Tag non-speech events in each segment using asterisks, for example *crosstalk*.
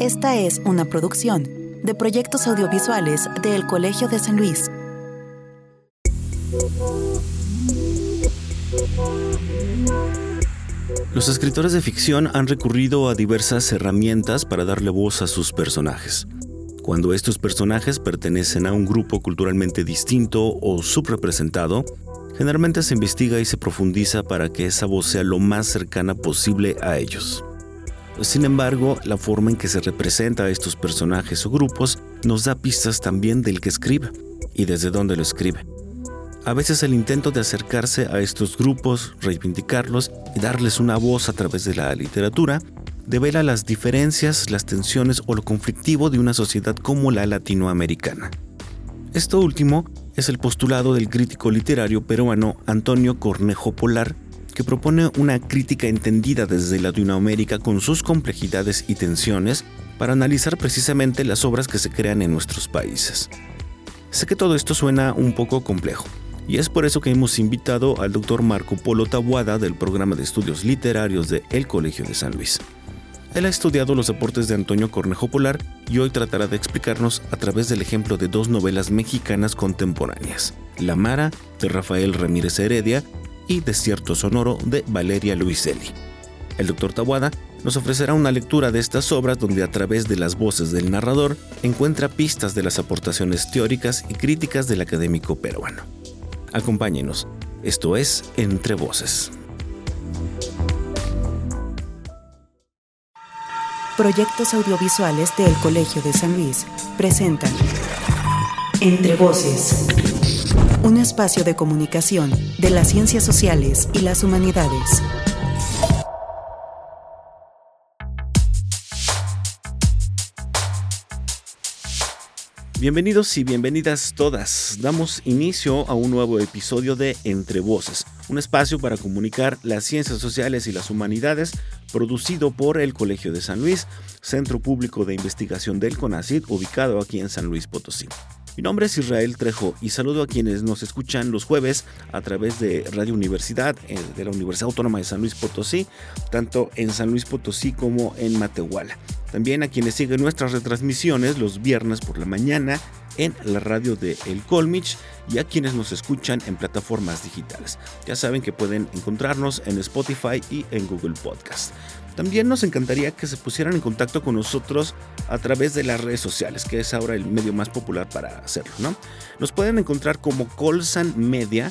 Esta es una producción de proyectos audiovisuales del Colegio de San Luis. Los escritores de ficción han recurrido a diversas herramientas para darle voz a sus personajes. Cuando estos personajes pertenecen a un grupo culturalmente distinto o subrepresentado, generalmente se investiga y se profundiza para que esa voz sea lo más cercana posible a ellos. Sin embargo, la forma en que se representa a estos personajes o grupos nos da pistas también del que escribe y desde dónde lo escribe. A veces el intento de acercarse a estos grupos, reivindicarlos y darles una voz a través de la literatura devela las diferencias, las tensiones o lo conflictivo de una sociedad como la latinoamericana. Esto último es el postulado del crítico literario peruano Antonio Cornejo Polar, que propone una crítica entendida desde Latinoamérica con sus complejidades y tensiones para analizar precisamente las obras que se crean en nuestros países. Sé que todo esto suena un poco complejo, y es por eso que hemos invitado al doctor Marco Polo Tabuada del programa de estudios literarios de El Colegio de San Luis. Él ha estudiado los aportes de Antonio Cornejo Polar y hoy tratará de explicarnos a través del ejemplo de dos novelas mexicanas contemporáneas, La Mara de Rafael Ramírez Heredia y Desierto Sonoro de Valeria Luiselli. El doctor Tabuada nos ofrecerá una lectura de estas obras donde a través de las voces del narrador encuentra pistas de las aportaciones teóricas y críticas del académico peruano. Acompáñenos, esto es Entre Voces. Proyectos audiovisuales del Colegio de San Luis presentan Entre Voces, un espacio de comunicación de las ciencias sociales y las humanidades. Bienvenidos y bienvenidas todas. Damos inicio a un nuevo episodio de Entre Voces, un espacio para comunicar las ciencias sociales y las humanidades producido por el Colegio de San Luis, Centro Público de Investigación del CONACID, ubicado aquí en San Luis Potosí. Mi nombre es Israel Trejo y saludo a quienes nos escuchan los jueves a través de Radio Universidad eh, de la Universidad Autónoma de San Luis Potosí, tanto en San Luis Potosí como en Matehuala. También a quienes siguen nuestras retransmisiones los viernes por la mañana en la radio de El Colmich y a quienes nos escuchan en plataformas digitales. Ya saben que pueden encontrarnos en Spotify y en Google Podcast. También nos encantaría que se pusieran en contacto con nosotros a través de las redes sociales, que es ahora el medio más popular para hacerlo, ¿no? Nos pueden encontrar como Colsan Media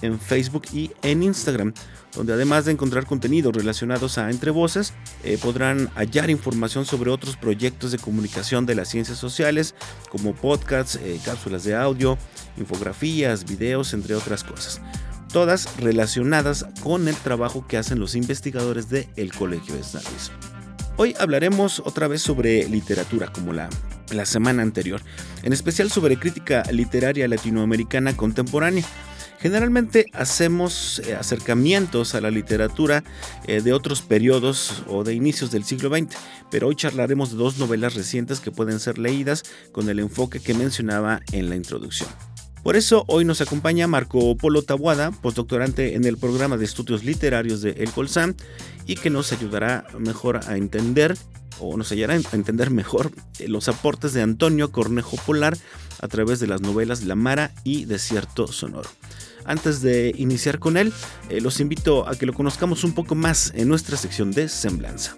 en Facebook y en Instagram, donde además de encontrar contenidos relacionados a Entre Voces, eh, podrán hallar información sobre otros proyectos de comunicación de las ciencias sociales, como podcasts, eh, cápsulas de audio, infografías, videos, entre otras cosas todas relacionadas con el trabajo que hacen los investigadores del el Colegio de San. Hoy hablaremos otra vez sobre literatura, como la, la semana anterior, en especial sobre crítica literaria latinoamericana contemporánea. Generalmente hacemos eh, acercamientos a la literatura eh, de otros periodos o de inicios del siglo XX, pero hoy charlaremos de dos novelas recientes que pueden ser leídas con el enfoque que mencionaba en la introducción. Por eso hoy nos acompaña Marco Polo Tabuada, postdoctorante en el programa de estudios literarios de El Colsam, y que nos ayudará mejor a entender o nos ayudará a entender mejor eh, los aportes de Antonio Cornejo Polar a través de las novelas La Mara y Desierto Sonoro. Antes de iniciar con él, eh, los invito a que lo conozcamos un poco más en nuestra sección de Semblanza.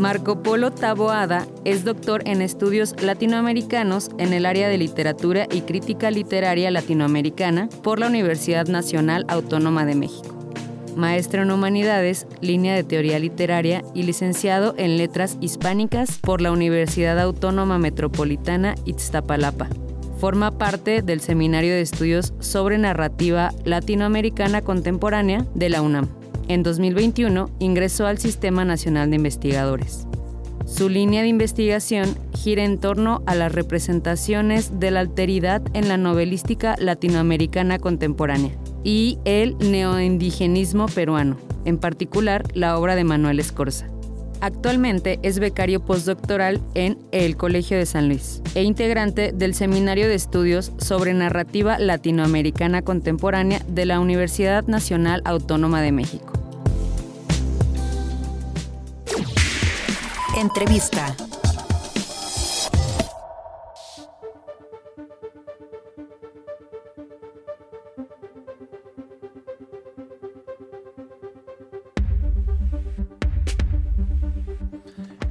Marco Polo Taboada es doctor en estudios latinoamericanos en el área de literatura y crítica literaria latinoamericana por la Universidad Nacional Autónoma de México. Maestro en Humanidades, línea de Teoría Literaria y licenciado en Letras Hispánicas por la Universidad Autónoma Metropolitana Iztapalapa. Forma parte del Seminario de Estudios sobre Narrativa Latinoamericana Contemporánea de la UNAM. En 2021 ingresó al Sistema Nacional de Investigadores. Su línea de investigación gira en torno a las representaciones de la alteridad en la novelística latinoamericana contemporánea y el neoindigenismo peruano, en particular la obra de Manuel Escorza. Actualmente es becario postdoctoral en el Colegio de San Luis e integrante del Seminario de Estudios sobre Narrativa Latinoamericana Contemporánea de la Universidad Nacional Autónoma de México. Entrevista.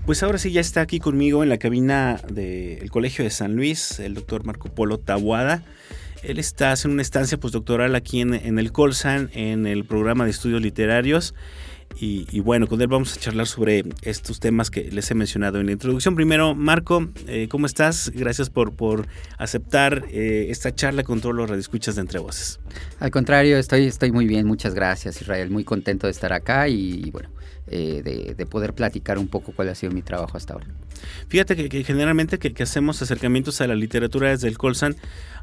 Pues ahora sí ya está aquí conmigo en la cabina del Colegio de San Luis, el doctor Marco Polo Tabuada. Él está haciendo una estancia postdoctoral aquí en, en el Colsan, en el programa de estudios literarios. Y, bueno, con él vamos a charlar sobre estos temas que les he mencionado en la introducción. Primero, Marco, eh, ¿cómo estás? Gracias por, por aceptar eh, esta charla con todos los radioescuchas de Entre Voces. Al contrario, estoy, estoy muy bien. Muchas gracias, Israel. Muy contento de estar acá y bueno, eh, de, poder platicar un poco cuál ha sido mi trabajo hasta ahora. Fíjate que, generalmente que, hacemos acercamientos a la literatura desde el Colsan,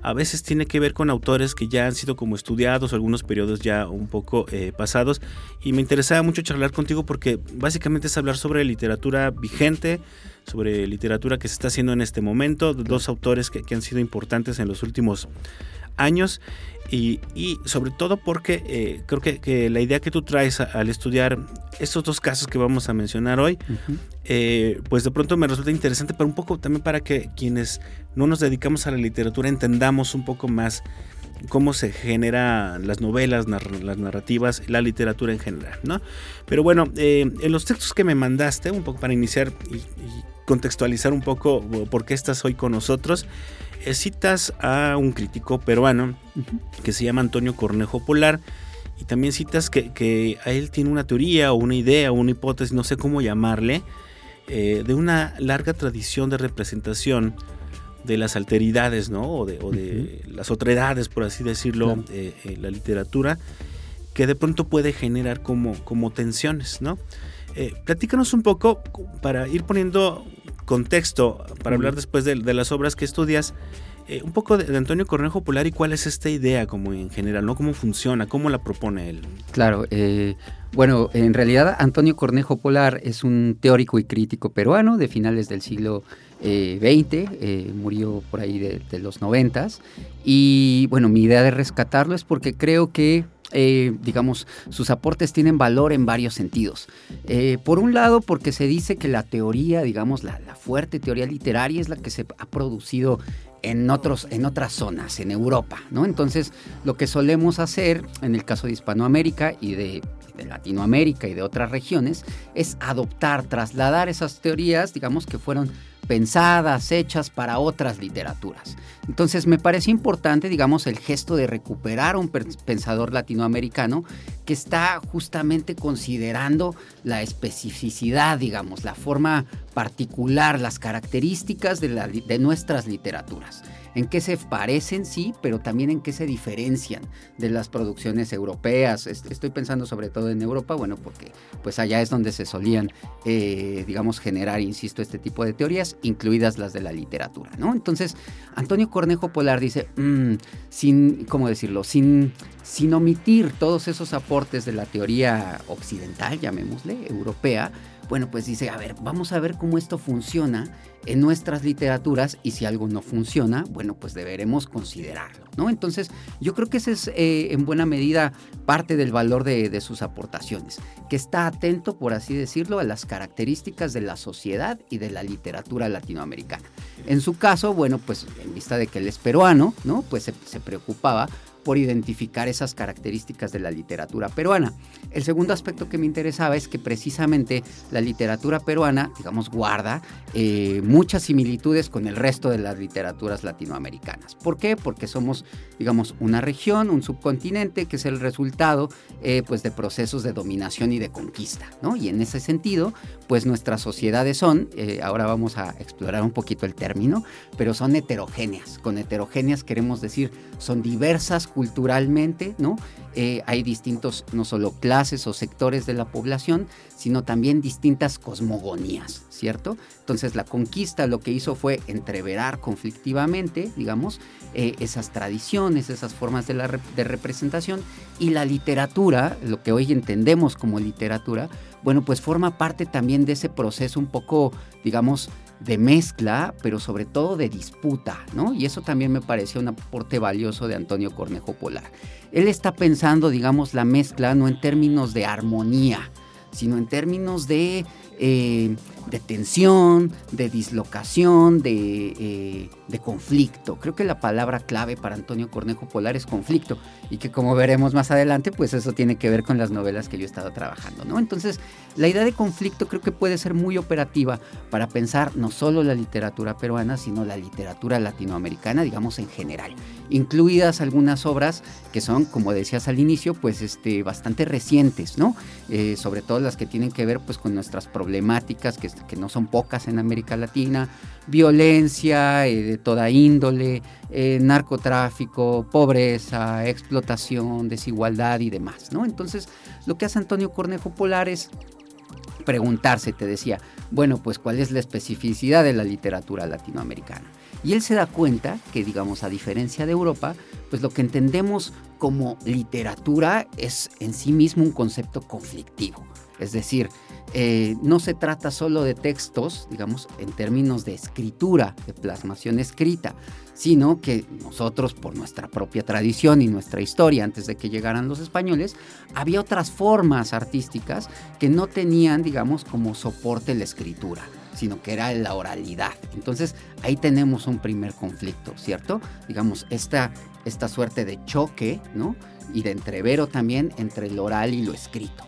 a veces tiene que ver con autores que ya han sido como estudiados, algunos periodos ya un poco eh, pasados, y me interesaba mucho charlar contigo porque básicamente es hablar sobre literatura vigente, sobre literatura que se está haciendo en este momento, dos autores que, que han sido importantes en los últimos años y, sobre todo porque eh, creo que, la idea que tú traes al estudiar estos dos casos que vamos a mencionar hoy, eh, pues de pronto me resulta interesante, pero un poco también para que quienes no nos dedicamos a la literatura entendamos un poco más cómo se generan las novelas, las narrativas, la literatura en general, ¿no? Pero bueno, eh, en los textos que me mandaste, un poco para iniciar y, y contextualizar un poco por qué estás hoy con nosotros, citas a un crítico peruano que se llama Antonio Cornejo Polar y también citas que, a él tiene una teoría o una idea o una hipótesis, no sé cómo llamarle, eh, de una larga tradición de representación de las alteridades, ¿no? O de, las otredades, por así decirlo, eh, en la literatura, que de pronto puede generar como, como tensiones, ¿no? platícanos un poco para ir poniendo contexto para hablar después de, las obras que estudias. Eh, un poco de, Antonio Cornejo Polar y cuál es esta idea como en general, ¿no? ¿Cómo funciona? ¿Cómo la propone él? Claro, eh, bueno, en realidad Antonio Cornejo Polar es un teórico y crítico peruano de finales del siglo XX, eh, murió por ahí de, de los noventas y bueno, mi idea de rescatarlo es porque creo que eh, digamos, sus aportes tienen valor en varios sentidos. Eh, por un lado, porque se dice que la teoría, digamos, la, fuerte teoría literaria es la que se ha producido en, otros, en otras zonas, en Europa, ¿no? Entonces, lo que solemos hacer en el caso de Hispanoamérica y de Latinoamérica y de otras regiones es adoptar, trasladar esas teorías, digamos, que fueron pensadas, hechas para otras literaturas. Entonces me parece importante, digamos, el gesto de recuperar a un pensador latinoamericano que está justamente considerando la especificidad, digamos, la forma particular, las características de, de nuestras literaturas en qué se parecen, sí, pero también en qué se diferencian de las producciones europeas. Estoy pensando sobre todo en Europa, bueno, porque pues allá es donde se solían, eh, digamos, generar, insisto, este tipo de teorías, incluidas las de la literatura, ¿no? Entonces, Antonio Cornejo Polar dice, mm, sin, ¿cómo decirlo? Sin, sin omitir todos esos aportes de la teoría occidental, llamémosle, europea, bueno, pues dice, a ver, vamos a ver cómo esto funciona en nuestras literaturas y si algo no funciona, bueno, pues deberemos considerarlo, ¿no? Entonces, yo creo que ese es eh, en buena medida parte del valor de, sus aportaciones, que está atento, por así decirlo, a las características de la sociedad y de la literatura latinoamericana. En su caso, bueno, pues en vista de que él es peruano, ¿no? Pues se preocupaba por identificar esas características de la literatura peruana. El segundo aspecto que me interesaba es que precisamente la literatura peruana, digamos, guarda eh, muchas similitudes con el resto de las literaturas latinoamericanas. ¿Por qué? Porque somos, digamos, una región, un subcontinente que es el resultado eh, pues de procesos de dominación y de conquista, ¿no? Y en ese sentido, pues nuestras sociedades son, eh, ahora vamos a explorar un poquito el término, pero son heterogéneas. Con heterogéneas queremos decir, son diversas, culturalmente, ¿no? Eh, hay distintos, no solo clases o sectores de la población, sino también distintas cosmogonías, ¿cierto? Entonces la conquista lo que hizo fue entreverar conflictivamente, digamos, eh, esas tradiciones, esas formas de, la de representación y la literatura, lo que hoy entendemos como literatura, bueno, pues forma parte también de ese proceso un poco, digamos, de mezcla, pero sobre todo de disputa, ¿no? Y eso también me pareció un aporte valioso de Antonio Cornejo Polar. Él está pensando, digamos, la mezcla no en términos de armonía, sino en términos de eh, de tensión, de dislocación, eh, de, conflicto. Creo que la palabra clave para Antonio Cornejo Polar es conflicto y que como veremos más adelante, pues eso tiene que ver con las novelas que yo he estado trabajando, ¿no? Entonces, la idea de conflicto creo que puede ser muy operativa para pensar no solo la literatura peruana, sino la literatura latinoamericana, digamos en general, incluidas algunas obras que son, como decías al inicio, pues este, bastante recientes, ¿no? Eh, sobre todo las que tienen que ver pues con nuestras problemáticas que no son pocas en América Latina, violencia eh, de toda índole, eh, narcotráfico, pobreza, explotación, desigualdad y demás, ¿no? Entonces, lo que hace Antonio Cornejo Polar es preguntarse, te decía, bueno, pues cuál es la especificidad de la literatura latinoamericana. Y él se da cuenta que, digamos, a diferencia de Europa, pues lo que entendemos como literatura es en sí mismo un concepto conflictivo. Es decir, eh, no se trata solo de textos, digamos, en términos de escritura, de plasmación escrita, sino que nosotros, por nuestra propia tradición y nuestra historia, antes de que llegaran los españoles, había otras formas artísticas que no tenían, digamos, como soporte la escritura sino que era la oralidad. Entonces ahí tenemos un primer conflicto, ¿cierto? Digamos, esta, esta suerte de choque, ¿no? Y de entrevero también entre lo oral y lo escrito.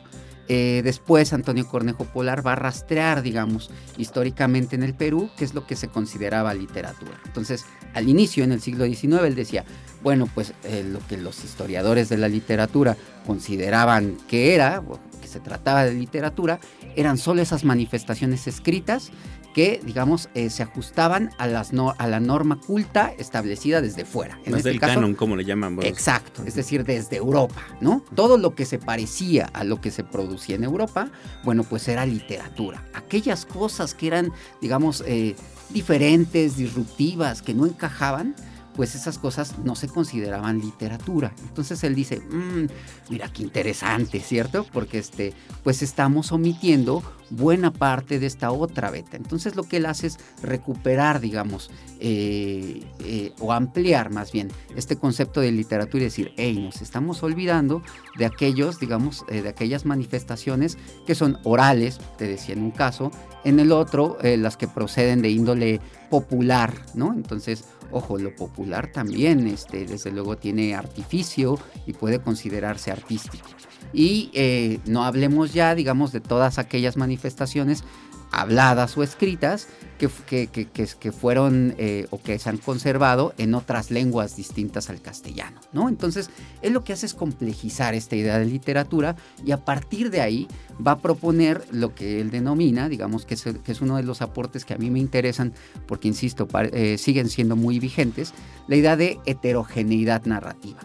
Eh, después Antonio Cornejo Polar va a rastrear, digamos, históricamente en el Perú, qué es lo que se consideraba literatura. Entonces, al inicio, en el siglo XIX, él decía, bueno, pues eh, lo que los historiadores de la literatura consideraban que era, que se trataba de literatura, eran solo esas manifestaciones escritas que, digamos, eh, se ajustaban a, las a la norma culta establecida desde fuera. En Más este del canon, como le llamamos. Exacto, es decir, desde Europa, ¿no? Todo lo que se parecía a lo que se producía en Europa, bueno, pues era literatura. Aquellas cosas que eran, digamos, eh, diferentes, disruptivas, que no encajaban, pues esas cosas no se consideraban literatura. Entonces él dice, mm, mira qué interesante, ¿cierto? Porque este, pues estamos omitiendo buena parte de esta otra beta. Entonces lo que él hace es recuperar, digamos, eh, eh, o ampliar más bien este concepto de literatura y decir, hey, nos estamos olvidando de aquellos, digamos, eh, de aquellas manifestaciones que son orales, te decía en un caso, en el otro, las que proceden de índole popular, ¿no? Entonces, Ojo, lo popular también, este, desde luego, tiene artificio y puede considerarse artístico. Y eh, no hablemos ya, digamos, de todas aquellas manifestaciones habladas o escritas que, que, fueron eh, o que se han conservado en otras lenguas distintas al castellano, ¿no? Entonces, él lo que hace es complejizar esta idea de literatura y a partir de ahí va a proponer lo que él denomina, digamos que es, uno de los aportes que a mí me interesan porque, insisto, eh, siguen siendo muy vigentes, la idea de heterogeneidad narrativa.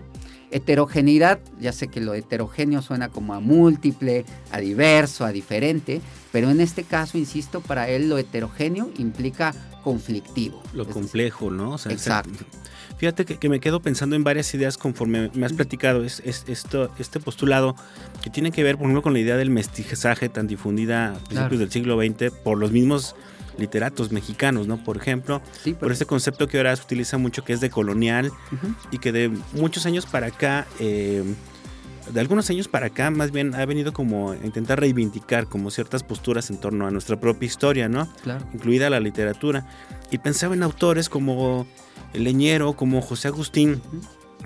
Heterogeneidad, ya sé que lo heterogéneo suena como a múltiple, a diverso, a diferente, pero en este caso, insisto, para él lo heterogéneo implica conflictivo. Lo complejo, ¿no? exacto. Fíjate que, me quedo pensando en varias ideas conforme me has platicado es, esto, este postulado que tiene que ver, por ejemplo, con la idea del mestizaje tan difundida a principios del siglo XX por los mismos literatos mexicanos, ¿no? Por ejemplo, por este concepto que ahora se utiliza mucho que es de colonial y que de muchos años para acá, eh, de algunos años para acá, más bien ha venido como a intentar reivindicar como ciertas posturas en torno a nuestra propia historia, ¿no? Incluida la literatura. Y pensaba en autores como Leñero, como José Agustín.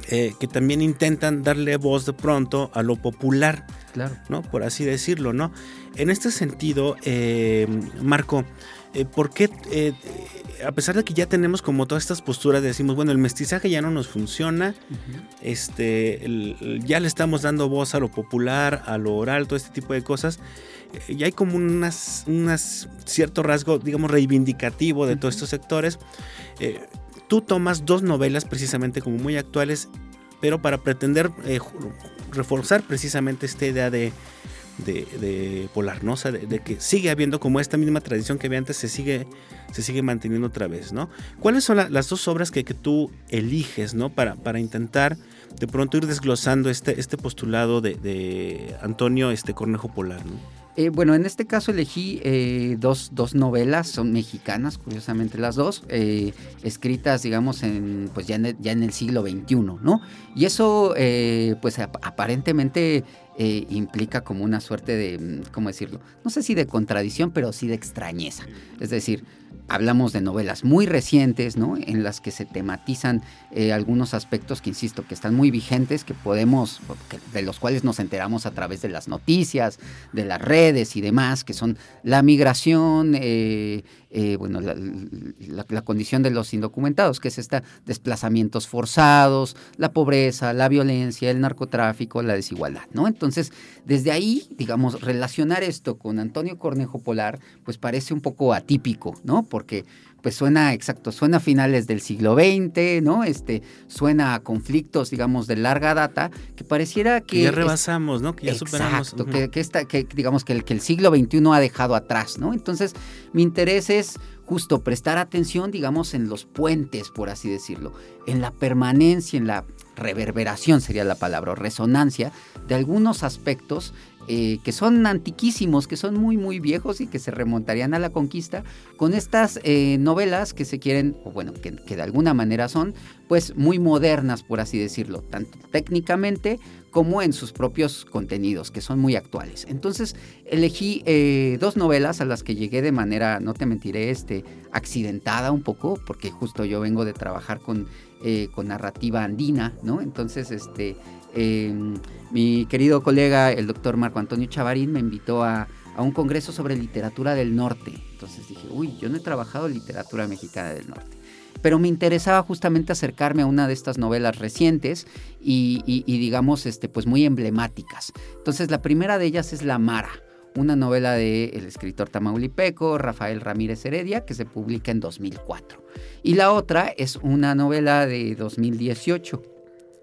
Eh, que también intentan darle voz de pronto a lo popular, claro. ¿no? Por así decirlo, ¿no? En este sentido, eh, Marco, eh, ¿por qué, eh, a pesar de que ya tenemos como todas estas posturas, decimos, bueno, el mestizaje ya no nos funciona, este, ya le estamos dando voz a lo popular, a lo oral, todo este tipo de cosas, eh, ya hay como unas, cierto rasgo, digamos, reivindicativo de todos estos sectores. tú tomas dos novelas precisamente como muy actuales pero para pretender eh, reforzar precisamente esta idea de, de, Polar, ¿no? de, que sigue habiendo como esta misma tradición que había antes, se sigue, se sigue manteniendo otra vez, ¿no? ¿Cuáles son las dos obras que, que, tú eliges, ¿no? Para, para intentar de pronto ir desglosando este, este postulado de, de Antonio este Cornejo Polar, ¿no? Eh, bueno, en este caso elegí eh, dos, novelas, son mexicanas, curiosamente las dos, eh, escritas, digamos, en, pues ya en, ya en el siglo XXI, ¿no? Y eso, pues aparentemente implica como una suerte de, ¿cómo decirlo? No sé si de contradicción, pero sí de extrañeza. Es decir, hablamos de novelas muy recientes, ¿no? En las que se tematizan eh, algunos aspectos que, insisto, que están muy vigentes, que podemos, de los cuales nos enteramos a través de las noticias, de las redes y demás, que son la migración, eh, eh, bueno, la, condición de los indocumentados, que es esta desplazamientos forzados, la pobreza, la violencia, el narcotráfico, la desigualdad, ¿no? Entonces, desde ahí, digamos, relacionar esto con Antonio Cornejo Polar, pues parece un poco atípico, ¿no? Porque pues suena exacto, suena a finales del siglo XX, ¿no? Este, suena a conflictos, digamos, de larga data, que pareciera que... ya rebasamos, ¿no? Que ya superamos. Exacto, que, que, digamos, que el, que el siglo XXI ha dejado atrás, ¿no? Entonces, mi interés es justo prestar atención, digamos, en los puentes, por así decirlo, en la permanencia, en la reverberación sería la palabra, resonancia de algunos aspectos eh, que son antiquísimos, que son muy, muy viejos y que se remontarían a la conquista, con estas eh, novelas que se quieren, o bueno, que, de alguna manera son, pues muy modernas, por así decirlo, tanto técnicamente como en sus propios contenidos, que son muy actuales. Entonces elegí eh, dos novelas a las que llegué de manera, no te mentiré, este, accidentada un poco, porque justo yo vengo de trabajar con, con narrativa andina, ¿no? Entonces, este, Em, mi querido colega, el doctor Marco Antonio Chavarín, me invitó a, un congreso sobre literatura del norte. Entonces dije, uy, yo no he trabajado literatura mexicana del norte. Pero me interesaba justamente acercarme a una de estas novelas recientes y, digamos, este, pues muy emblemáticas. Entonces la primera de ellas es La Mara, una novela del escritor tamaulipeco Rafael Ramírez Heredia que se publica en 2004. Y la otra es una novela de 2018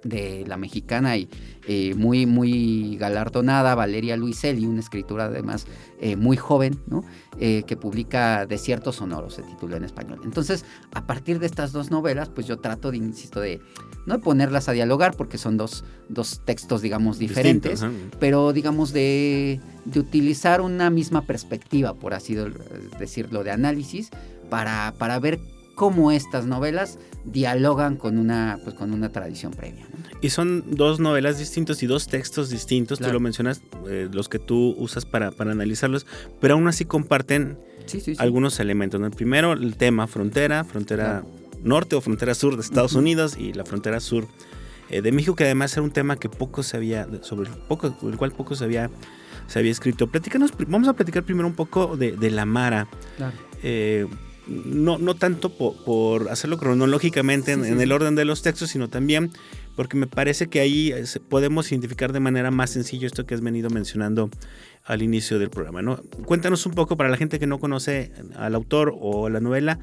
de la mexicana y eh, muy, muy galardonada, Valeria Luiselli, una escritora además eh, muy joven, ¿no? Eh, que publica Desiertos Sonoros, se titula en español. Entonces, a partir de estas dos novelas, pues yo trato de, insisto, de no ponerlas a dialogar porque son dos, dos textos, digamos, diferentes, pero digamos de, de, utilizar una misma perspectiva, por así decirlo, de análisis, para, para ver cómo estas novelas dialogan con una, pues, con una tradición previa. Y son dos novelas distintas y dos textos distintos, tú lo mencionas, eh, los que tú usas para, para analizarlos, pero aún así comparten algunos elementos. El primero, el tema frontera, frontera norte o frontera sur de Estados Unidos y la frontera sur eh, de México, que además era un tema que poco se había, sobre el, poco, el cual poco se había, se había escrito. Platícanos, vamos a platicar primero un poco de, de la Mara. Eh, no, no tanto por, hacerlo cronológicamente en, el orden de los textos, sino también porque me parece que ahí eh, podemos identificar de manera más sencilla esto que has venido mencionando al inicio del programa. ¿no? Cuéntanos un poco para la gente que no conoce al autor o la novela,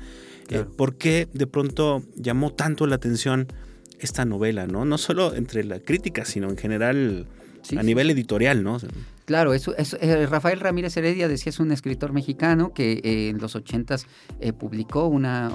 eh, por qué de pronto llamó tanto la atención esta novela, ¿no? No solo entre la crítica, sino en general a nivel editorial, ¿no? Claro, eso, eh, Rafael Ramírez Heredia decía es un escritor mexicano que eh, en los ochentas eh, publicó una,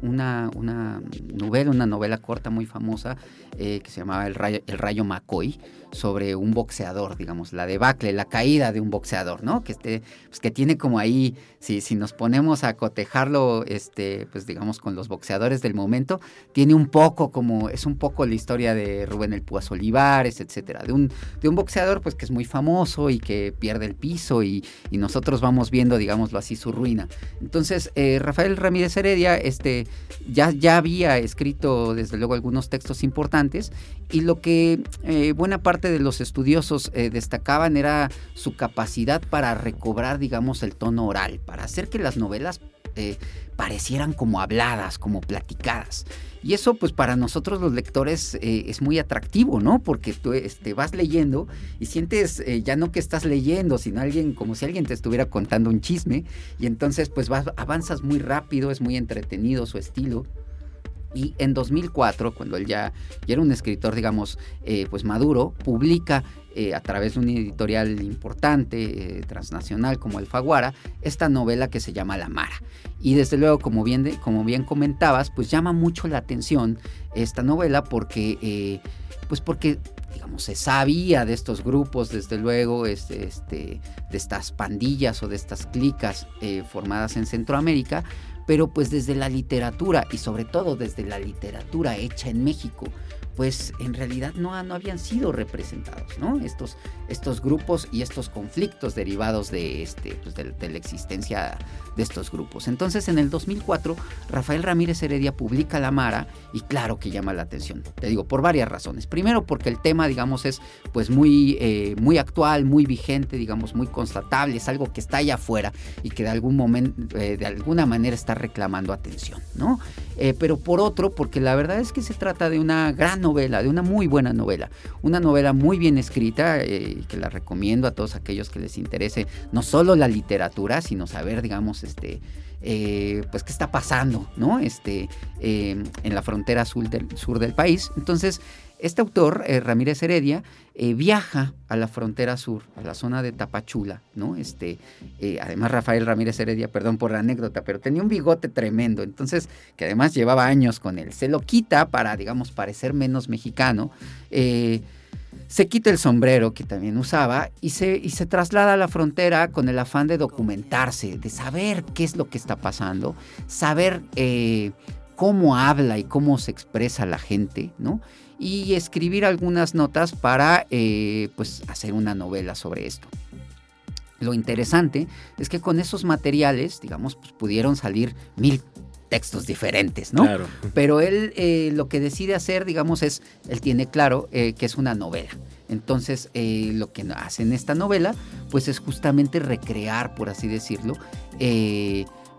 una, una, novela, una novela corta muy famosa que se llamaba El Rayo, El Rayo McCoy sobre un boxeador, digamos, la debacle, la caída de un boxeador, ¿no? Que, este, pues que tiene como ahí, si, si nos ponemos a cotejarlo, este, pues digamos, con los boxeadores del momento, tiene un poco como, es un poco la historia de Rubén el Púas Olivares, etcétera, de un, de un boxeador pues que es muy famoso, y que pierde el piso y, nosotros vamos viendo, digámoslo así, su ruina. Entonces, eh, Rafael Ramírez Heredia este, ya, ya había escrito desde luego algunos textos importantes y lo que eh, buena parte de los estudiosos eh, destacaban era su capacidad para recobrar, digamos, el tono oral, para hacer que las novelas parecieran como habladas, como platicadas. Y eso pues para nosotros los lectores eh, es muy atractivo, ¿no? Porque tú este, vas leyendo y sientes eh, ya no que estás leyendo, sino alguien como si alguien te estuviera contando un chisme y entonces pues vas, avanzas muy rápido, es muy entretenido su estilo. Y en 2004, cuando él ya, era un escritor, digamos, eh, pues maduro, publica eh, a través de un editorial importante, eh, transnacional como Alfaguara, esta novela que se llama La Mara. Y desde luego, como bien, como bien comentabas, pues llama mucho la atención esta novela porque, pues porque digamos, se sabía de estos grupos, desde luego, este, este, de estas pandillas o de estas clicas formadas en Centroamérica, pero pues desde la literatura y sobre todo desde la literatura hecha en México, pues en realidad no, no habían sido representados, ¿no? Estos, estos grupos y estos conflictos derivados de, este, pues de, la existencia de estos grupos. Entonces en el 2004 Rafael Ramírez Heredia publica La Mara y claro que llama la atención, te digo, por varias razones. Primero porque el tema, digamos, es pues muy, eh, muy actual, muy vigente, digamos, muy constatable, es algo que está allá afuera y que de algún momento, eh, de alguna manera está reclamando atención, ¿no? Eh, pero por otro, porque la verdad es que se trata de una gran novela, de una muy buena novela, una novela muy bien escrita, que la recomiendo a todos aquellos que les interese no solo la literatura, sino saber, digamos, este, eh, pues qué está pasando, ¿no? Este, eh, en la frontera sur del, sur del país. Entonces, este autor, eh, Ramírez Heredia, viaja a la frontera sur, a la zona de Tapachula, ¿no? Este, además Rafael Ramírez Heredia, perdón por la anécdota, pero tenía un bigote tremendo, entonces, que además llevaba años con él. Se lo quita para, digamos, parecer menos mexicano se quita el sombrero que también usaba y se, y se traslada a la frontera con el afán de documentarse, de saber qué es lo que está pasando, saber eh, cómo habla y cómo se expresa la gente, ¿no? Y escribir algunas notas para eh, pues hacer una novela sobre esto. Lo interesante es que con esos materiales, digamos, pues pudieron salir mil textos diferentes, ¿no? Claro. Pero él eh, lo que decide hacer, digamos, es, él tiene claro eh, que es una novela. Entonces, eh, lo que hace en esta novela, pues es justamente recrear, por así decirlo,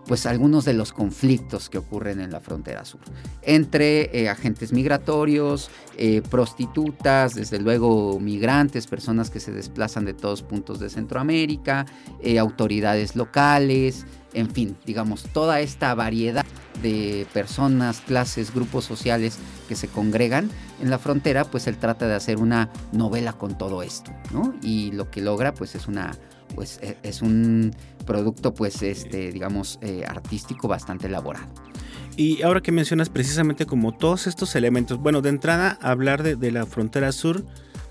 pues algunos de los conflictos que ocurren en la frontera sur, entre agentes migratorios, prostitutas, desde luego migrantes, personas que se desplazan de todos puntos de Centroamérica, autoridades locales, en fin, digamos, toda esta variedad de personas, clases, grupos sociales que se congregan en la frontera, pues él trata de hacer una novela con todo esto, ¿no? Y lo que logra, pues es una, pues e, es un producto, pues, este, digamos, eh, artístico bastante elaborado. Y ahora que mencionas precisamente como todos estos elementos, bueno, de entrada hablar de, la frontera sur,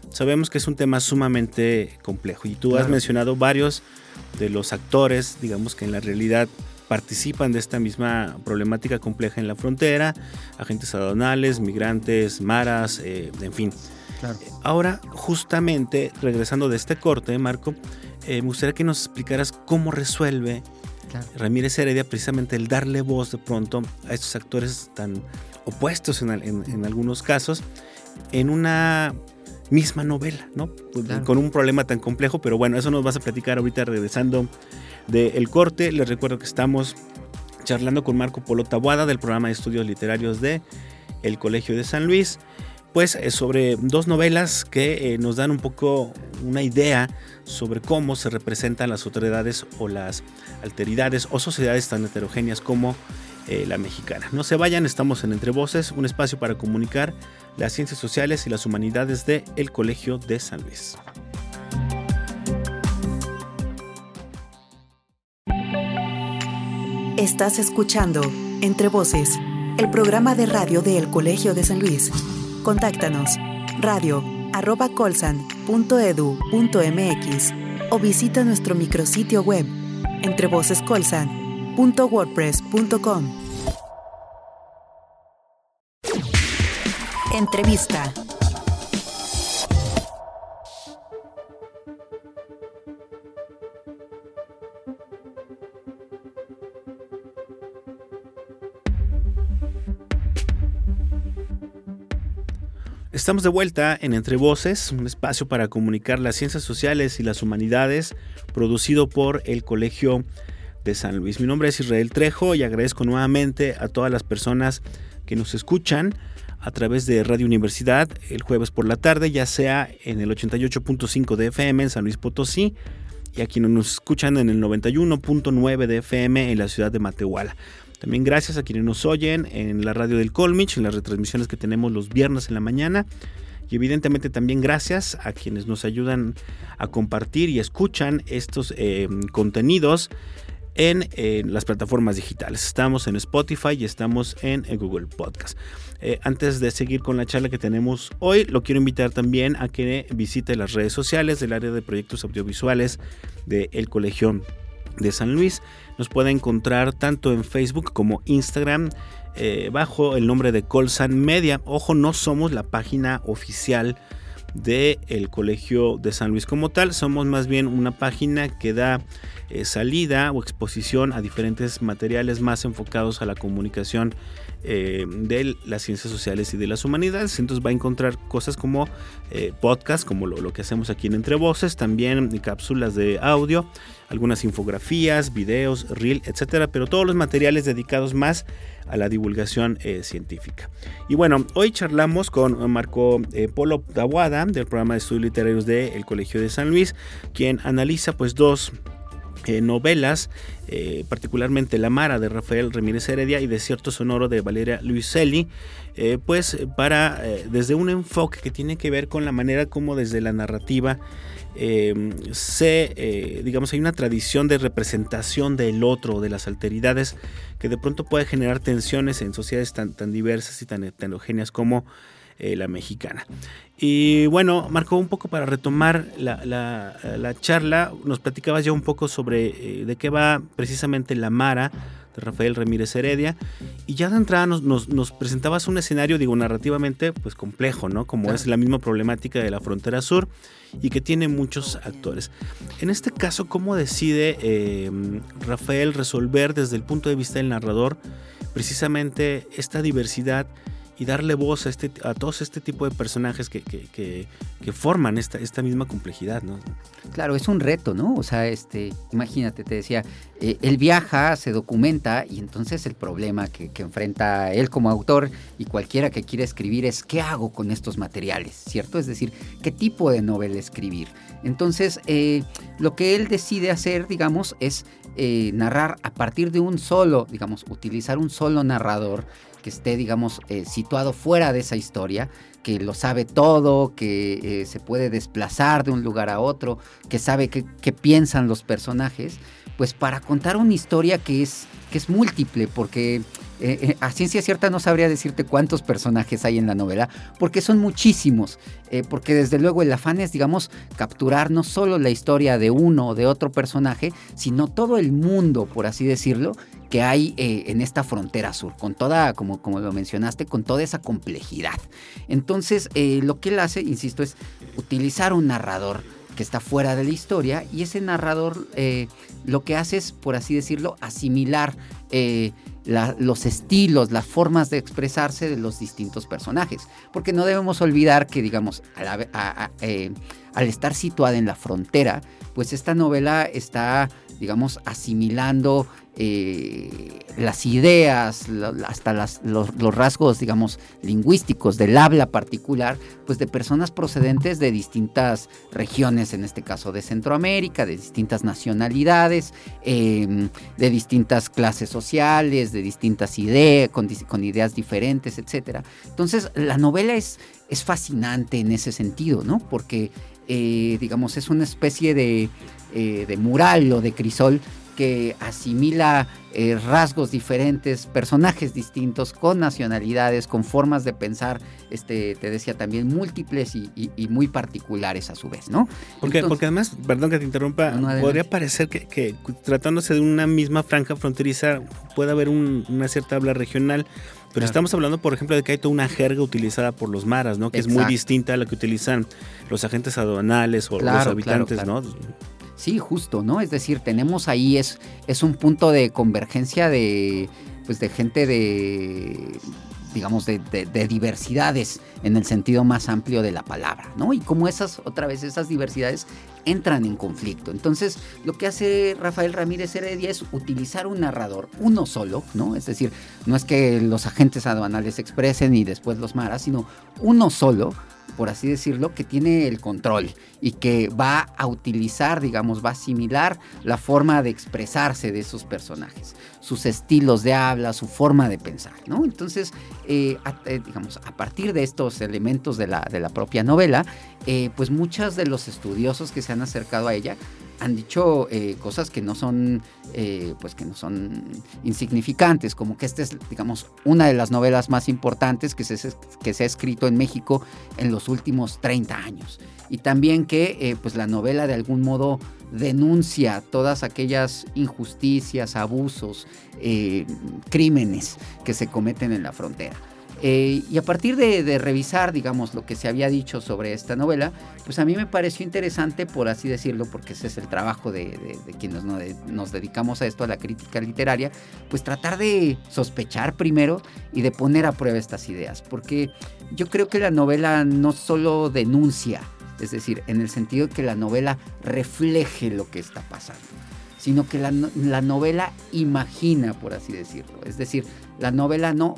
sabemos que es un tema sumamente complejo y tú has mencionado varios de los actores, digamos que en la realidad participan de esta misma problemática compleja en la frontera, agentes aduanales, migrantes, maras, eh, en fin. Ahora, justamente, regresando de este corte, Marco, eh, me gustaría que nos explicaras cómo resuelve Ramírez Heredia precisamente el darle voz de pronto a estos actores tan opuestos en, en algunos casos en una misma novela, ¿no? Con un problema tan complejo, pero bueno, eso nos vas a platicar ahorita regresando del corte. Les recuerdo que estamos charlando con Marco Polo Tabuada del programa de estudios literarios de el Colegio de San Luis, pues eh, sobre dos novelas que eh, nos dan un poco una idea sobre cómo se representan las autoridades o las alteridades o sociedades tan heterogéneas como eh, la mexicana. No se vayan, estamos en Entre Voces, un espacio para comunicar las ciencias sociales y las humanidades de el Colegio de San Luis. Estás escuchando Entre Voces, el programa de radio de El Colegio de San Luis. Contáctanos radio arroba colsan.edu.mx o visita nuestro micrositio web entrevocescolsan.wordpress.com. Entrevista. Estamos de vuelta en Entre Voces, un espacio para comunicar las ciencias sociales y las humanidades, producido por el Colegio de San Luis. Mi nombre es Israel Trejo y agradezco nuevamente a todas las personas que nos escuchan a través de Radio Universidad el jueves por la tarde, ya sea en el 88.5 de FM en San Luis Potosí y a quienes nos escuchan en el 91.9 de FM en la ciudad de Matehuala. También gracias a quienes nos oyen en la radio del Colmich, en las retransmisiones que tenemos los viernes en la mañana. Y evidentemente también gracias a quienes nos ayudan a compartir y escuchan estos eh, contenidos en, las plataformas digitales. Estamos en Spotify y estamos en, Google Podcast. Eh, antes de seguir con la charla que tenemos hoy, lo quiero invitar también a que visite las redes sociales del área de proyectos audiovisuales del Colegio de San Luis. Nos puede encontrar tanto en Facebook como Instagram eh, bajo el nombre de Colsan Media. Ojo, no somos la página oficial del Colegio de San Luis como tal, somos más bien una página que da eh, salida o exposición a diferentes materiales más enfocados a la comunicación eh, de las ciencias sociales y de las humanidades. Entonces va a encontrar cosas como eh, podcast, como lo, que hacemos aquí en Entre Voces, también cápsulas de audio, algunas infografías, videos, reel, etcétera, pero todos los materiales dedicados más a la divulgación científica. Y bueno, hoy charlamos con Marco Polo Dawada del programa de estudios literarios del Colegio de San Luis, quien analiza pues dos eh, novelas, eh, particularmente La Mara de Rafael Ramírez Heredia y Desierto Sonoro de Valeria Luiselli, eh, pues para desde un enfoque que tiene que ver con la manera como desde la narrativa se, digamos, hay una tradición de representación del otro, de las alteridades, que de pronto puede generar tensiones en sociedades tan, tan diversas y tan heterogéneas como eh, la mexicana. Y bueno, Marco, un poco para retomar la, charla, nos platicabas ya un poco sobre eh, de qué va precisamente la Mara de Rafael Ramírez Heredia. Y ya de entrada nos, nos, presentabas un escenario, digo, narrativamente, pues complejo, ¿no? Como es la misma problemática de la frontera sur y que tiene muchos actores. En este caso, ¿cómo decide eh, Rafael resolver desde el punto de vista del narrador precisamente esta diversidad? Y darle voz a, este, a todos este tipo de personajes que, que, que, forman esta, esta misma complejidad, ¿no? Claro, es un reto, ¿no? O sea, este, imagínate, te decía, eh, él viaja, se documenta y entonces el problema que, enfrenta él como autor y cualquiera que quiera escribir es ¿qué hago con estos materiales? ¿Cierto? Es decir, ¿qué tipo de novela escribir? Entonces, eh, lo que él decide hacer, digamos, es eh, narrar a partir de un solo, digamos, utilizar un solo narrador que esté, digamos, eh, situado fuera de esa historia, que lo sabe todo, que eh, se puede desplazar de un lugar a otro, que sabe qué, piensan los personajes, pues para contar una historia que es, que es múltiple, porque eh, a ciencia cierta no sabría decirte cuántos personajes hay en la novela, porque son muchísimos, porque desde luego el afán es, digamos, capturar no solo la historia de uno o de otro personaje, sino todo el mundo, por así decirlo, que hay eh, en esta frontera sur, con toda, como, como lo mencionaste, con toda esa complejidad. Entonces, eh, lo que él hace, insisto, es utilizar un narrador que está fuera de la historia y ese narrador eh, lo que hace es, por así decirlo, asimilar los estilos, las formas de expresarse de los distintos personajes. Porque no debemos olvidar que, digamos, al estar situada en la frontera, pues esta novela está, digamos, asimilando eh, las ideas, hasta los, rasgos, digamos, lingüísticos del habla particular, pues de personas procedentes de distintas regiones, en este caso de Centroamérica, de distintas nacionalidades, em, de distintas clases sociales, de distintas ideas, con, ideas diferentes, etc. Entonces, la novela es, es fascinante en ese sentido, ¿no? Porque, eh, digamos, es una especie de, eh, de mural o de crisol que asimila eh, rasgos diferentes, personajes distintos, con nacionalidades, con formas de pensar, este, te decía también, múltiples y, muy particulares a su vez, ¿no? Porque, porque además, perdón que te interrumpa, podría parecer que, tratándose de una misma franja fronteriza puede haber una cierta habla regional, pero estamos hablando, por ejemplo, de que hay toda una jerga utilizada por los maras, ¿no? Que es muy distinta a la que utilizan los agentes aduanales o los habitantes, ¿no? Sí, justo, ¿no? Es decir, tenemos ahí, es, es un punto de convergencia de, pues de gente de, digamos, de, diversidades en el sentido más amplio de la palabra, ¿no? Y como esas, otra vez, esas diversidades entran en conflicto. Entonces, lo que hace Rafael Ramírez Heredia es utilizar un narrador, uno solo, ¿no? Es decir, no es que los agentes aduanales expresen y después los maras, sino uno solo por así decirlo, que tiene el control y que va a utilizar, digamos, va a asimilar la forma de expresarse de esos personajes, sus estilos de habla, su forma de pensar, ¿no? Entonces, eh, eh, digamos, a partir de estos elementos de la, de la propia novela, eh, pues muchos de los estudiosos que se han acercado a ella han dicho eh, cosas que no son, eh, pues que no son insignificantes, como que esta es, digamos, una de las novelas más importantes que se, ha escrito en México en los últimos 30 años. Y también que, eh, pues la novela de algún modo denuncia todas aquellas injusticias, abusos, crímenes que se cometen en la frontera. Eh, y a partir de, revisar, digamos, lo que se había dicho sobre esta novela, pues a mí me pareció interesante, por así decirlo, porque ese es el trabajo de, quienes nos, dedicamos a esto, a la crítica literaria, pues tratar de sospechar primero y de poner a prueba estas ideas, porque yo creo que la novela no solo denuncia, es decir, en el sentido de que la novela refleje lo que está pasando, sino que la novela imagina, por así decirlo, es decir, la novela no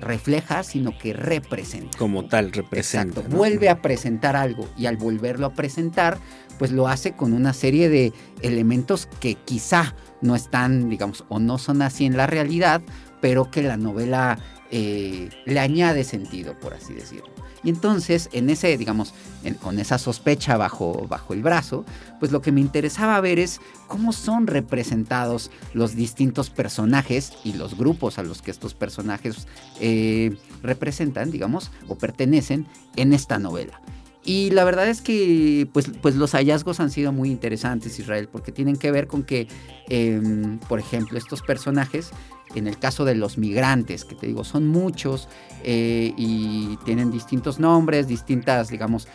refleja, sino que representa. Como tal, representa. Exacto. Vuelve a presentar algo y al volverlo a presentar, pues lo hace con una serie de elementos que quizá no están, digamos, o no son así en la realidad, pero que la novela eh, le añade sentido, por así decirlo. Y entonces, en ese, digamos, con esa sospecha bajo, bajo el brazo, pues lo que me interesaba ver es cómo son representados los distintos personajes y los grupos a los que estos personajes eh, representan, digamos, o pertenecen en esta novela. Y la verdad es que pues, pues los hallazgos han sido muy interesantes, Israel, porque tienen que ver con que, em, por ejemplo, estos personajes en el caso de los migrantes, que te digo, son muchos eh, y tienen distintos nombres, distintas, digamos,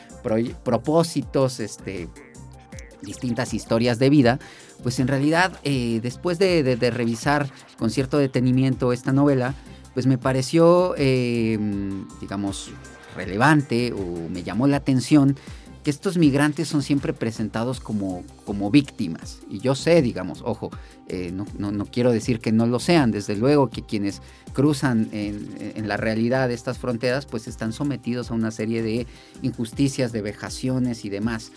propósitos, este, distintas historias de vida, pues en realidad, eh, después de, revisar con cierto detenimiento esta novela, pues me pareció, eh, digamos, relevante o me llamó la atención que estos migrantes son siempre presentados como, como víctimas. Y yo sé, digamos, ojo, eh, no, quiero decir que no lo sean, desde luego que quienes cruzan en, la realidad estas fronteras, pues están sometidos a una serie de injusticias, de vejaciones y demás.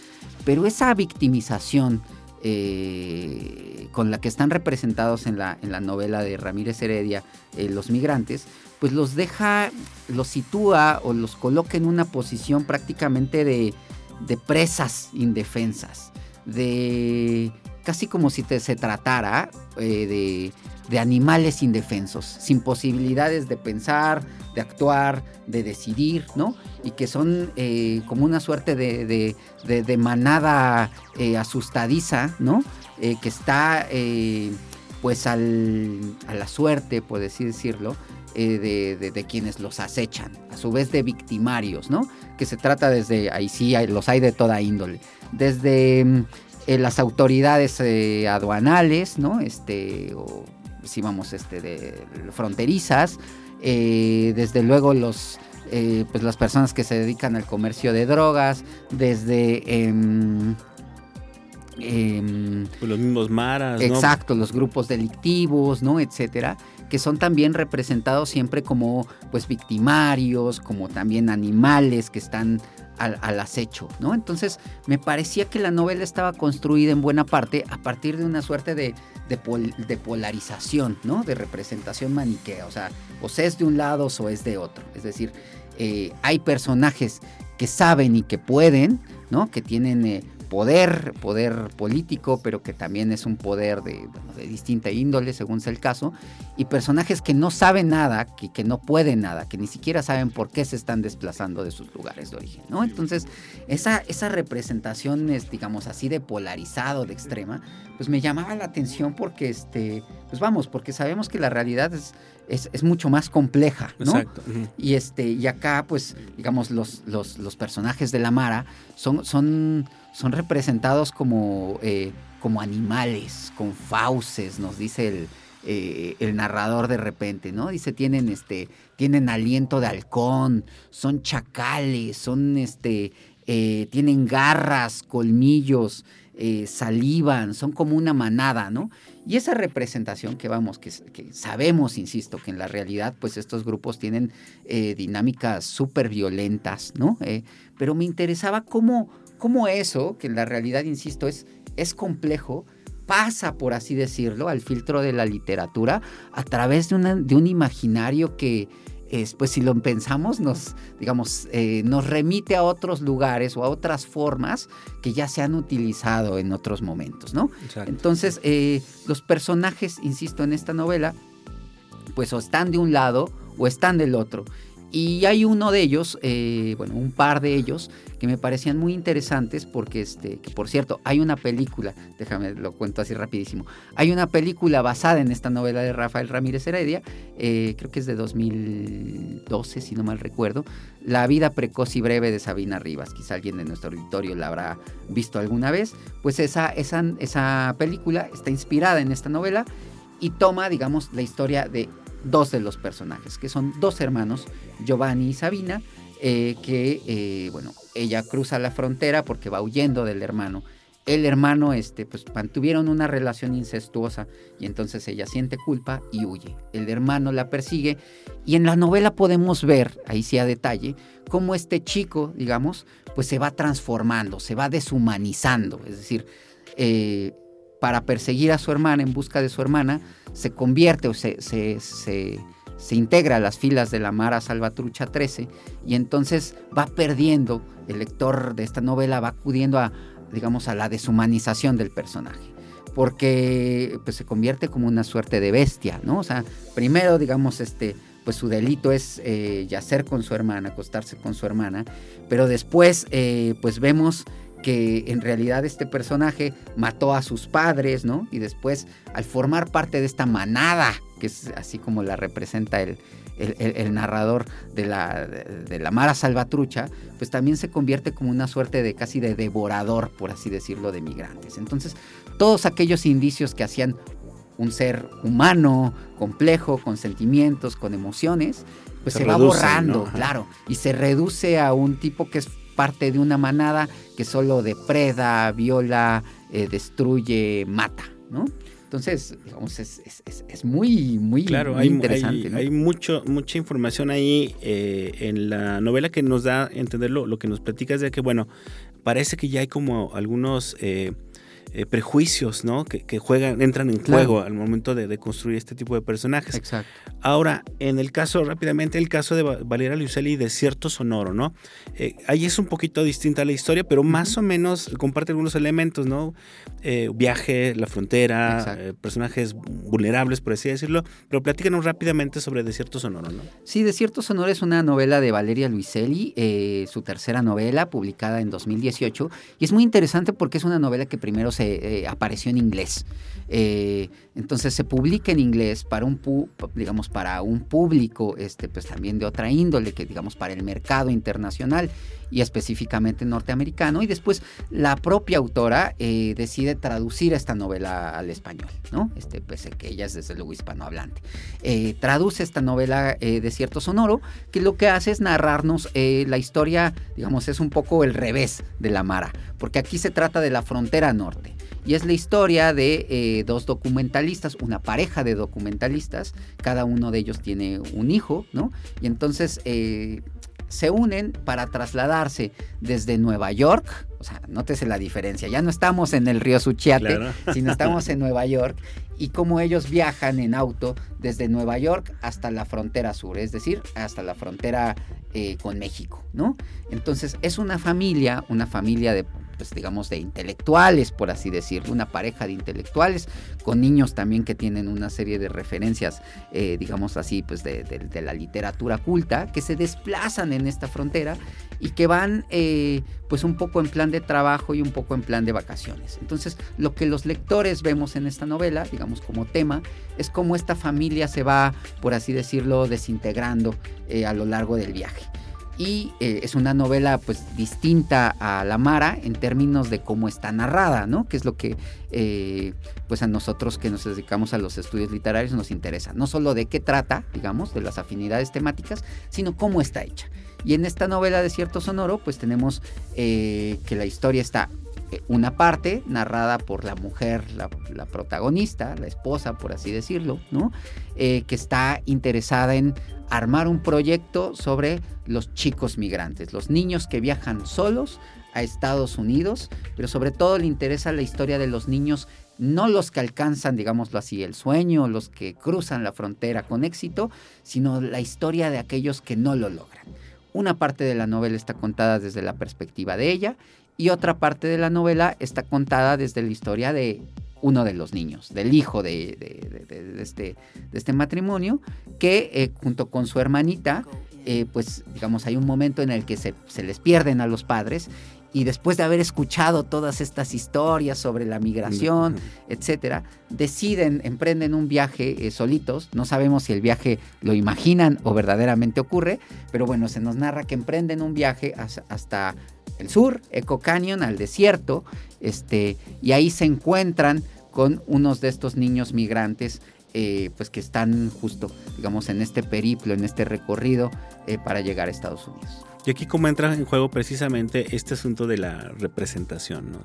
Pero esa victimización eh, con la que están representados en la, en la novela de Ramírez Heredia, eh, Los Migrantes, pues los deja, los sitúa o los coloca en una posición prácticamente de, de presas indefensas, de casi como si se tratara eh, de, animales indefensos, sin posibilidades de pensar, de actuar, de decidir, ¿no? Y que son eh, como una suerte de, de manada eh, asustadiza, ¿no? que está pues al, a la suerte, por así decirlo, de, de, quienes los acechan, a su vez de victimarios, ¿no? que se trata desde, ahí sí los hay de toda índole, desde mm, eh, las autoridades eh, aduanales, ¿no? Este, o si vamos, este, de fronterizas, eh, desde luego los, pues las personas que se dedican al comercio de drogas, desde... Em, pues los mismos maras, Exacto, los grupos delictivos, ¿no? Etcétera que son también representados siempre como pues victimarios, como también animales que están al, acecho, ¿no? Entonces me parecía que la novela estaba construida en buena parte a partir de una suerte de, de, polarización, ¿no? De representación maniquea, o sea, o se es de un lado o es de otro. Es decir, eh, hay personajes que saben y que pueden, ¿no? Que tienen eh, poder, poder político, pero que también es un poder de, de, distinta índole, según sea el caso, y personajes que no saben nada, que, que, no pueden nada, que ni siquiera saben por qué se están desplazando de sus lugares de origen, ¿no? Entonces, esa, esa representación, es, digamos así, de polarizado, de extrema, pues me llamaba la atención porque, este, pues vamos, porque sabemos que la realidad es, es, mucho más compleja, ¿no? Exacto. Y este, y acá, pues, digamos, los, los, los personajes de la Mara son, son son representados como, eh, como animales, con fauces, nos dice el, eh, el, narrador de repente, ¿no? Dice, tienen, este, tienen aliento de halcón, son chacales, son, este, eh, tienen garras, colmillos, salivan, son como una manada, ¿no? Y esa representación que vamos, que, sabemos, insisto, que en la realidad, pues estos grupos tienen dinámicas súper violentas, ¿no? Pero me interesaba cómo, cómo eso, que en la realidad, insisto, es, es complejo, pasa, por así decirlo, al filtro de la literatura a través de, una, de un imaginario que, pues si lo pensamos, nos, digamos, eh, nos remite a otros lugares o a otras formas que ya se han utilizado en otros momentos, ¿no? Entonces, eh, los personajes, insisto, en esta novela, pues o están de un lado o están del otro. Y hay uno de ellos, eh, bueno, un par de ellos, que me parecían muy interesantes porque, este, que por cierto, hay una película, déjame lo cuento así rapidísimo, hay una película basada en esta novela de Rafael Ramírez Heredia, eh, creo que es de 2012, si no mal recuerdo, La vida precoz y breve de Sabina Rivas, quizá alguien de nuestro auditorio la habrá visto alguna vez, pues esa, esa, esa película está inspirada en esta novela y toma, digamos, la historia de dos de los personajes, que son dos hermanos, Giovanni y Sabina, eh, que, eh, bueno, ella cruza la frontera porque va huyendo del hermano. El hermano, este, pues mantuvieron una relación incestuosa y entonces ella siente culpa y huye. El hermano la persigue y en la novela podemos ver, ahí sí a detalle, cómo este chico, digamos, pues se va transformando, se va deshumanizando. Es decir, eh, para perseguir a su hermana, en busca de su hermana, se convierte o se, se, integra a las filas de la Mara Salvatrucha 13 y entonces va perdiendo, el lector de esta novela va acudiendo a, digamos, a la deshumanización del personaje porque pues se convierte como una suerte de bestia, ¿no? O sea, primero, digamos, este, pues su delito es eh, yacer con su hermana, acostarse con su hermana, pero después, eh, pues vemos que en realidad este personaje mató a sus padres, ¿no? Y después, al formar parte de esta manada, que es así como la representa el, el, narrador de la, de, la Mara Salvatrucha, pues también se convierte como una suerte de casi de devorador, por así decirlo, de migrantes. Entonces, todos aquellos indicios que hacían un ser humano, complejo, con sentimientos, con emociones, pues se, va borrando, claro, y se reduce a un tipo que es parte de una manada que solo depreda, viola, eh, destruye, mata, ¿no? Entonces, digamos, es, muy, muy, claro, hay, interesante. Hay, mucho, mucha información ahí eh, en la novela que nos da a entender lo, que nos platicas de que, bueno, parece que ya hay como algunos... Eh, eh, prejuicios, ¿no? Que, juegan, entran en juego al momento de, construir este tipo de personajes. Exacto. Ahora, en el caso, rápidamente, el caso de Valeria Luiselli de Cierto Sonoro, ¿no? Eh, ahí es un poquito distinta la historia, pero más o menos comparte algunos elementos, ¿no? Eh, viaje, la frontera, personajes vulnerables, por así decirlo. Pero platícanos rápidamente sobre Desierto Sonoro, ¿no? Sí, Desierto Sonoro es una novela de Valeria Luiselli, su tercera novela, publicada en 2018. Y es muy interesante porque es una novela que primero se eh, apareció en inglés. Eh, entonces se publica en inglés para un, digamos, para un público este, pues también de otra índole, que digamos para el mercado internacional y específicamente norteamericano. Y después la propia autora eh, decide traducir esta novela al español, ¿no? Este, pese que ella es desde luego hispanohablante. traduce esta novela de cierto sonoro, que lo que hace es narrarnos la historia, digamos, es un poco el revés de la Mara, porque aquí se trata de la frontera norte. Y es la historia de eh, dos documentalistas, una pareja de documentalistas, cada uno de ellos tiene un hijo, ¿no? Y entonces eh, se unen para trasladarse desde Nueva York, o sea, nótese la diferencia, ya no estamos en el río Suchiate, *laughs* sino estamos en Nueva York, y cómo ellos viajan en auto desde Nueva York hasta la frontera sur, es decir, hasta la frontera eh, con México, ¿no? Entonces es una familia, una familia de pues digamos, de intelectuales, por así decirlo, una pareja de intelectuales, con niños también que tienen una serie de referencias, eh, digamos así, pues de, la literatura culta, que se desplazan en esta frontera y que van eh, pues un poco en plan de trabajo y un poco en plan de vacaciones. Entonces, lo que los lectores vemos en esta novela, digamos como tema, es cómo esta familia se va, por así decirlo, desintegrando eh, a lo largo del viaje y eh, es una novela pues distinta a La Mara en términos de cómo está narrada, ¿no? Que es lo que eh, pues a nosotros que nos dedicamos a los estudios literarios nos interesa. No solo de qué trata, digamos, de las afinidades temáticas, sino cómo está hecha. Y en esta novela de cierto sonoro pues tenemos eh, que la historia está una parte narrada por la mujer, la, protagonista, la esposa, por así decirlo, ¿no? que está interesada en armar un proyecto sobre los chicos migrantes, los niños que viajan solos a Estados Unidos, pero sobre todo le interesa la historia de los niños, no los que alcanzan, digámoslo así, el sueño, los que cruzan la frontera con éxito, sino la historia de aquellos que no lo logran. Una parte de la novela está contada desde la perspectiva de ella y otra parte de la novela está contada desde la historia de uno de los niños, del hijo de, este, este, matrimonio, que eh, junto con su hermanita, eh, pues digamos, hay un momento en el que se, les pierden a los padres y después de haber escuchado todas estas historias sobre la migración, etcétera, deciden, emprenden un viaje eh, solitos. No sabemos si el viaje lo imaginan o verdaderamente ocurre, pero bueno, se nos narra que emprenden un viaje hasta el sur, Eco Canyon, al desierto, este, y ahí se encuentran con unos de estos niños migrantes eh, pues que están justo, digamos, en este periplo, en este recorrido eh, para llegar a Estados Unidos. Y aquí como entra en juego precisamente este asunto de la representación, ¿no?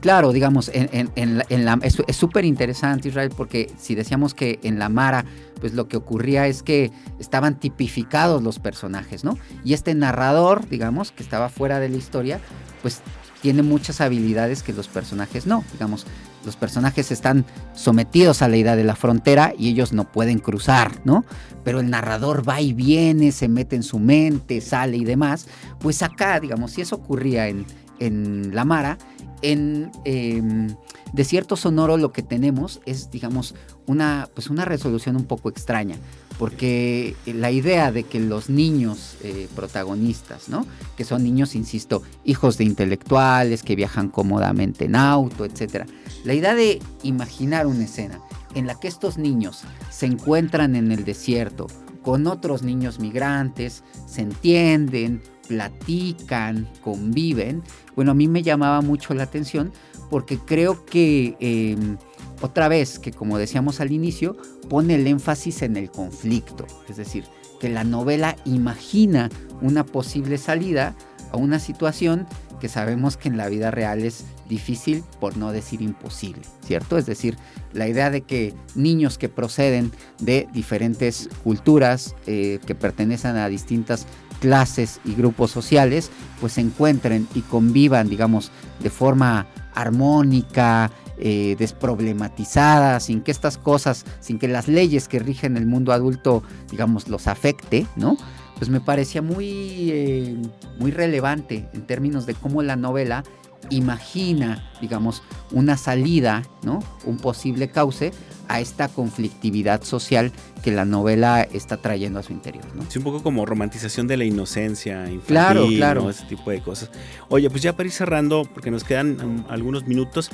claro, digamos, en, la, es súper interesante Israel porque si decíamos que en la Mara, pues lo que ocurría es que estaban tipificados los personajes, ¿no? Y este narrador, digamos, que estaba fuera de la historia, pues tiene muchas habilidades que los personajes no. Digamos, los personajes están sometidos a la idea de la frontera y ellos no pueden cruzar, ¿no? Pero el narrador va y viene, se mete en su mente, sale y demás. Pues acá, digamos, si eso ocurría en, en La Mara, en em, Desierto Sonoro lo que tenemos es, digamos, una, pues una resolución un poco extraña porque la idea de que los niños eh, protagonistas, ¿no? Que son niños, insisto, hijos de intelectuales, que viajan cómodamente en auto, etc. La idea de imaginar una escena en la que estos niños se encuentran en el desierto con otros niños migrantes, se entienden, platican, conviven, bueno, a mí me llamaba mucho la atención porque creo que em, otra vez, que como decíamos al inicio, pone el énfasis en el conflicto, es decir, que la novela imagina una posible salida a una situación que sabemos que en la vida real es difícil, por no decir imposible, ¿cierto? Es decir, la idea de que niños que proceden de diferentes culturas, eh, que pertenecen a distintas clases y grupos sociales, pues se encuentren y convivan, digamos, de forma armónica, eh, desproblematizada, sin que estas cosas, sin que las leyes que rigen el mundo adulto, digamos, los afecte, ¿no? Pues me parecía muy, eh, muy relevante en términos de cómo la novela imagina, digamos, una salida, ¿no? Un posible cauce a esta conflictividad social que la novela está trayendo a su interior. ¿no? Sí, un poco como romantización de la inocencia infantil, claro, claro. ese tipo de cosas. Oye, pues ya para ir cerrando, porque nos quedan um, algunos minutos,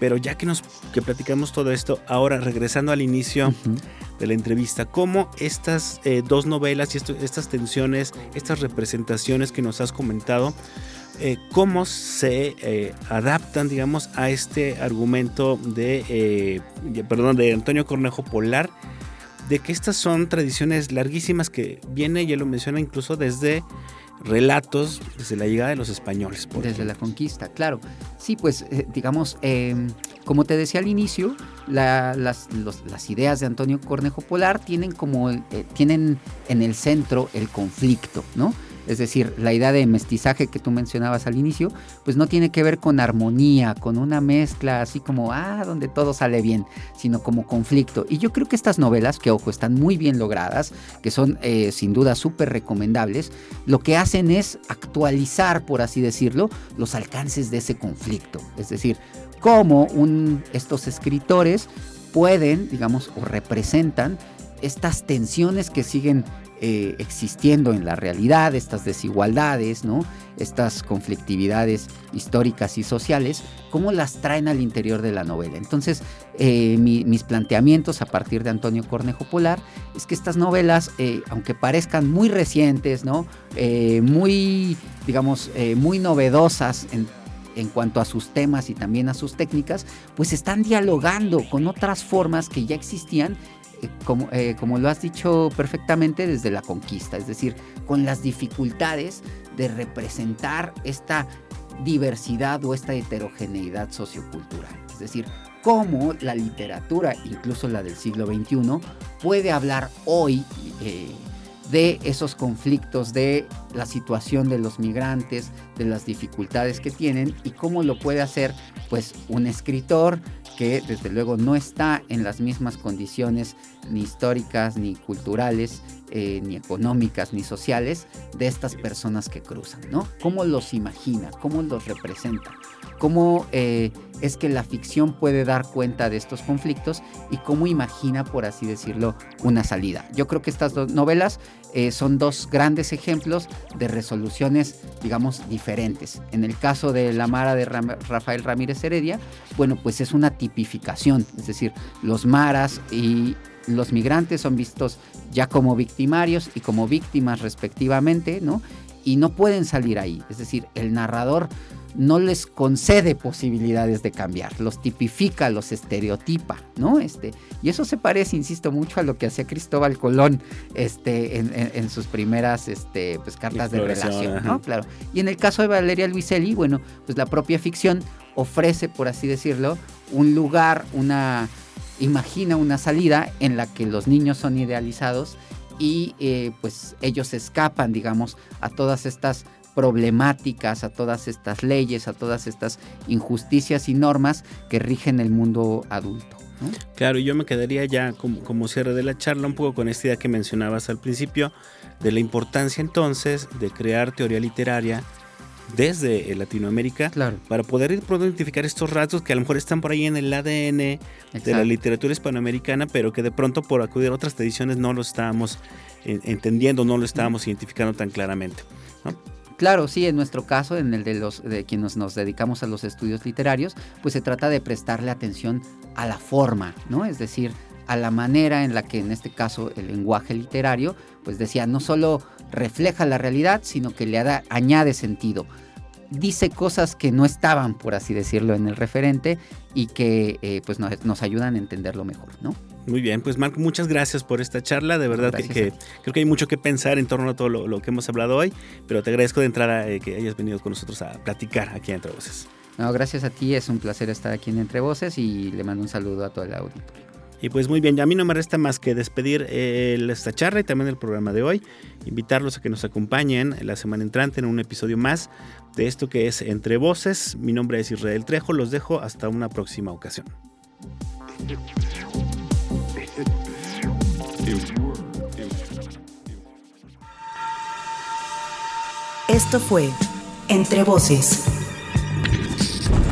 pero ya que nos que platicamos todo esto, ahora regresando al inicio de la entrevista, cómo estas eh, dos novelas y estas tensiones, estas representaciones que nos has comentado, eh, cómo se eh, adaptan, digamos, a este argumento de, perdón, de Antonio Cornejo Polar, de que estas son tradiciones larguísimas que viene, ya lo menciona incluso desde relatos desde la llegada de los españoles. desde la conquista, claro. Sí, pues digamos, em, como te decía al inicio, las, ideas de Antonio Cornejo Polar tienen como tienen en el centro el conflicto, ¿no? Es decir, la idea de mestizaje que tú mencionabas al inicio, pues no tiene que ver con armonía, con una mezcla así como, ah, donde todo sale bien, sino como conflicto. Y yo creo que estas novelas, que ojo, están muy bien logradas, que son eh, sin duda súper recomendables, lo que hacen es actualizar, por así decirlo, los alcances de ese conflicto. Es decir, cómo estos escritores pueden, digamos, o representan estas tensiones que siguen eh, existiendo en la realidad, estas desigualdades, ¿no? estas conflictividades históricas y sociales, cómo las traen al interior de la novela. Entonces, eh, mis planteamientos a partir de Antonio Cornejo Polar es que estas novelas, eh, aunque parezcan muy recientes, ¿no? muy, digamos, muy novedosas en en cuanto a sus temas y también a sus técnicas, pues están dialogando con otras formas que ya existían como, eh, como, lo has dicho perfectamente, desde la conquista, es decir, con las dificultades de representar esta diversidad o esta heterogeneidad sociocultural. Es decir, cómo la literatura, incluso la del siglo XXI, puede hablar hoy eh, de esos conflictos, de la situación de los migrantes, de las dificultades que tienen y cómo lo puede hacer pues un escritor que desde luego no está en las mismas condiciones ni históricas, ni culturales, eh, ni económicas, ni sociales de estas personas que cruzan, ¿no? ¿Cómo los imagina? ¿Cómo los representa? ¿Cómo eh, es que la ficción puede dar cuenta de estos conflictos y cómo imagina, por así decirlo, una salida? Yo creo que estas dos novelas eh, son dos grandes ejemplos de resoluciones, digamos, diferentes. En el caso de La Mara de Rafael Ramírez Heredia, bueno, pues es una tipificación, es decir, los maras y los migrantes son vistos ya como victimarios y como víctimas respectivamente, ¿no? Y no pueden salir ahí, es decir, el narrador no les concede posibilidades de cambiar, los tipifica, los estereotipa, ¿no? Este, y eso se parece, insisto, mucho a lo que hacía Cristóbal Colón este, en, sus primeras este, pues, cartas de relación, ¿no? Claro. Y en el caso de Valeria Luiselli, bueno, pues la propia ficción ofrece, por así decirlo, un lugar, una imagina una salida en la que los niños son idealizados y eh, pues ellos escapan, digamos, a todas estas problemáticas, a todas estas leyes, a todas estas injusticias y normas que rigen el mundo adulto. Claro, yo me quedaría ya como, como, cierre de la charla un poco con esta idea que mencionabas al principio, de la importancia entonces de crear teoría literaria desde Latinoamérica para poder identificar estos rasgos que a lo mejor están por ahí en el ADN de la literatura hispanoamericana, pero que de pronto por acudir a otras tradiciones no lo estábamos entendiendo, no lo estábamos identificando tan claramente. Claro, sí, en nuestro caso, en el de los de quienes nos dedicamos a los estudios literarios, pues se trata de prestarle atención a la forma, ¿no? Es decir, a la manera en la que en este caso el lenguaje literario, pues decía, no solo refleja la realidad, sino que le da, añade sentido. Dice cosas que no estaban, por así decirlo, en el referente y que eh, pues nos, nos ayudan a entenderlo mejor, ¿no? Muy bien, pues Marco, muchas gracias por esta charla. De verdad que, creo que hay mucho que pensar en torno a todo lo, que hemos hablado hoy, pero te agradezco de entrada eh, que hayas venido con nosotros a platicar aquí en Entre Voces. No, gracias a ti, es un placer estar aquí en Entre Voces y le mando un saludo a todo el auditorio. Y pues muy bien, ya a mí no me resta más que despedir eh, esta charla y también el programa de hoy. Invitarlos a que nos acompañen la semana entrante en un episodio más de esto que es Entre Voces. Mi nombre es Israel Trejo, los dejo hasta una próxima ocasión. Esto fue Entre Voces,